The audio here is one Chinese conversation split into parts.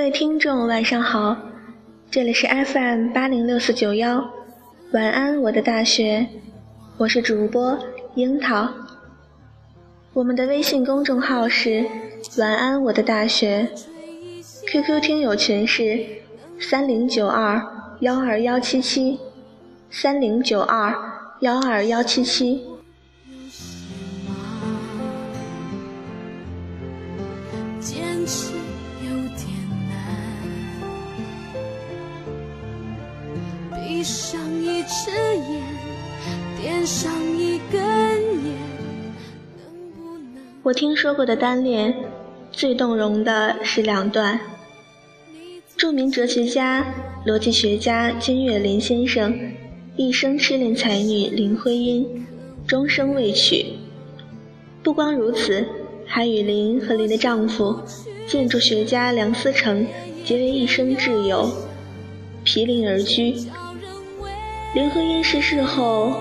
各位听众，晚上好，这里是 FM 八零六四九幺，晚安我的大学，我是主播樱桃。我们的微信公众号是晚安我的大学，QQ 听友群是三零九二幺二幺七七，三零九二幺二幺七七。我听说过的单恋，最动容的是两段。著名哲学家、逻辑学家金岳霖先生一生痴恋才女林徽因，终生未娶。不光如此，还与林和林的丈夫建筑学家梁思成结为一生挚友，毗邻而居。林徽因逝世后，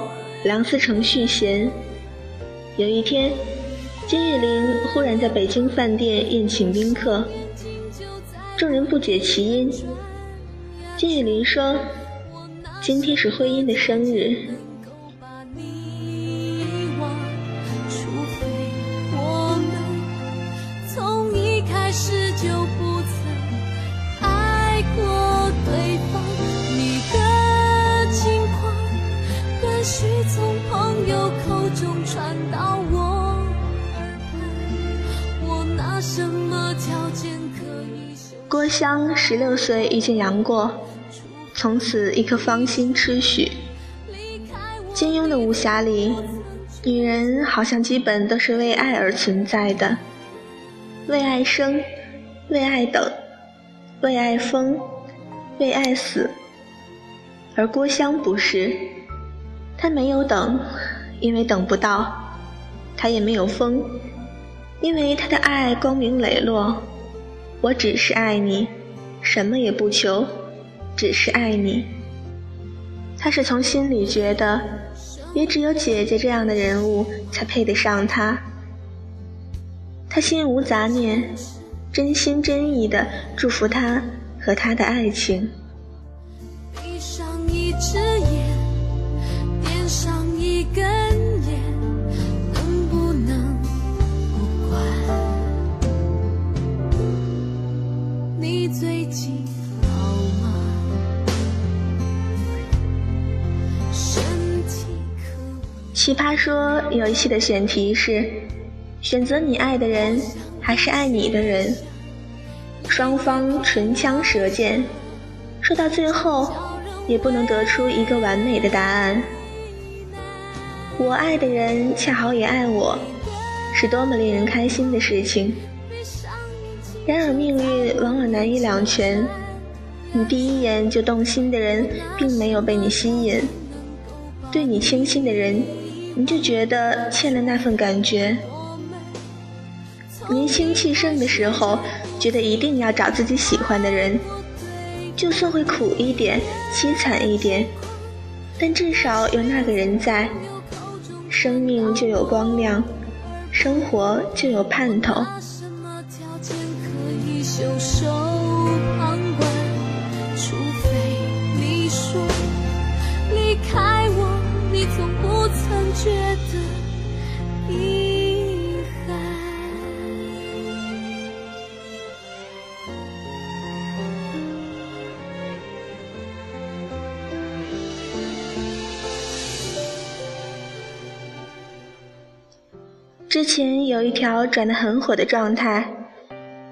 梁思成续弦。有一天。金岳霖忽然在北京饭店宴请宾客，众人不解其因。金岳霖说：“今天是徽因的生日。”郭襄十六岁遇见杨过，从此一颗芳心痴许。金庸的武侠里，女人好像基本都是为爱而存在的，为爱生，为爱等，为爱疯，为爱死。而郭襄不是，她没有等，因为等不到；她也没有疯，因为她的爱光明磊落。我只是爱你，什么也不求，只是爱你。他是从心里觉得，也只有姐姐这样的人物才配得上他。他心无杂念，真心真意的祝福他和他的爱情。闭上一只眼，点上一根。奇葩说有一期的选题是：选择你爱的人还是爱你的人？双方唇枪舌剑，说到最后也不能得出一个完美的答案。我爱的人恰好也爱我，是多么令人开心的事情。然而命运往往难以两全，你第一眼就动心的人并没有被你吸引，对你倾心的人。你就觉得欠了那份感觉。年轻气盛的时候，觉得一定要找自己喜欢的人，就算会苦一点、凄惨一点，但至少有那个人在，生命就有光亮，生活就有盼头。觉得。之前有一条转的很火的状态，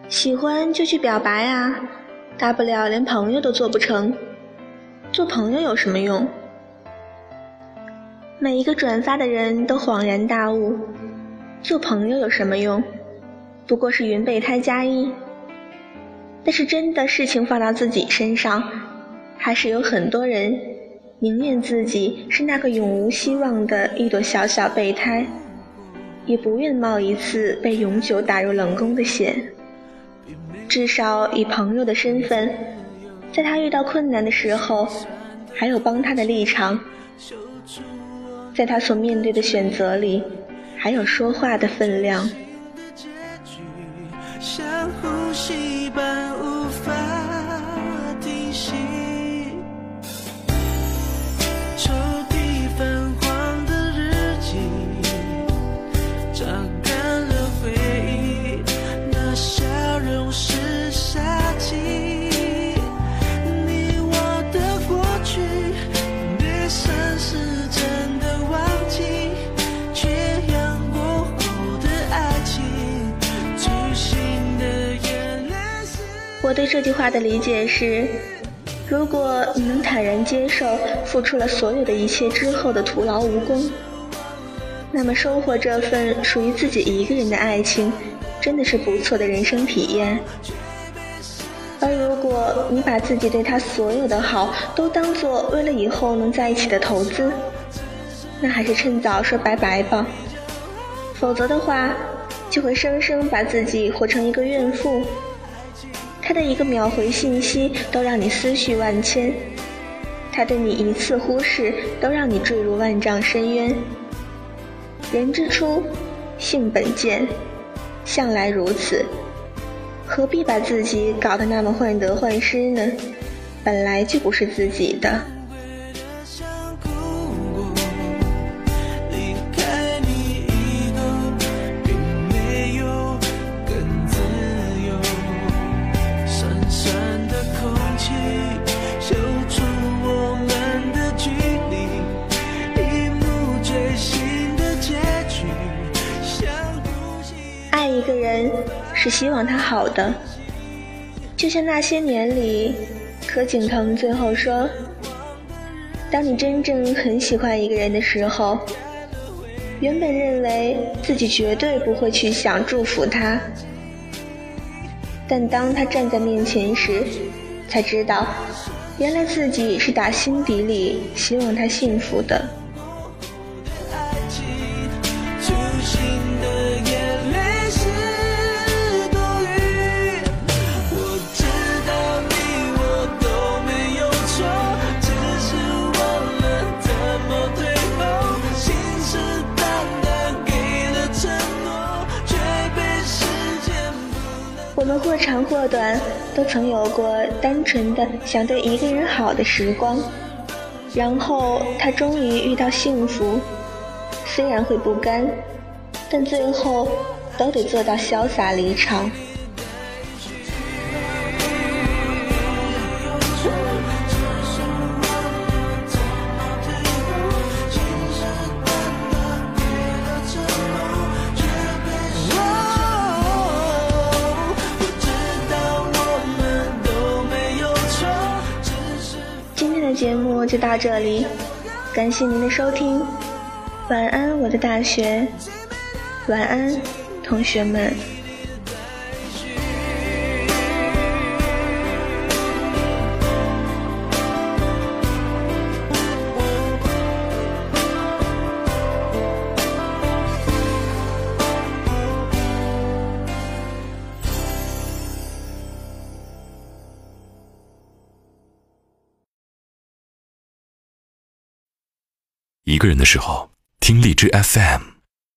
喜欢就去表白啊，大不了连朋友都做不成，做朋友有什么用？每一个转发的人都恍然大悟：做朋友有什么用？不过是云备胎加一。但是真的事情放到自己身上，还是有很多人宁愿自己是那个永无希望的一朵小小备胎，也不愿冒一次被永久打入冷宫的险。至少以朋友的身份，在他遇到困难的时候，还有帮他的立场。在他所面对的选择里，还有说话的分量。像呼吸般我对这句话的理解是：如果你能坦然接受付出了所有的一切之后的徒劳无功，那么收获这份属于自己一个人的爱情，真的是不错的人生体验。而如果你把自己对他所有的好都当做为了以后能在一起的投资，那还是趁早说拜拜吧。否则的话，就会生生把自己活成一个怨妇。他的一个秒回信息都让你思绪万千，他的你一次忽视都让你坠入万丈深渊。人之初，性本贱，向来如此，何必把自己搞得那么患得患失呢？本来就不是自己的。爱一个人是希望他好的，就像那些年里，柯景腾最后说：“当你真正很喜欢一个人的时候，原本认为自己绝对不会去想祝福他，但当他站在面前时，才知道，原来自己是打心底里希望他幸福的。”长或短，都曾有过单纯的想对一个人好的时光，然后他终于遇到幸福，虽然会不甘，但最后都得做到潇洒离场。到这里，感谢您的收听，晚安，我的大学，晚安，同学们。一个人的时候，听荔枝 FM。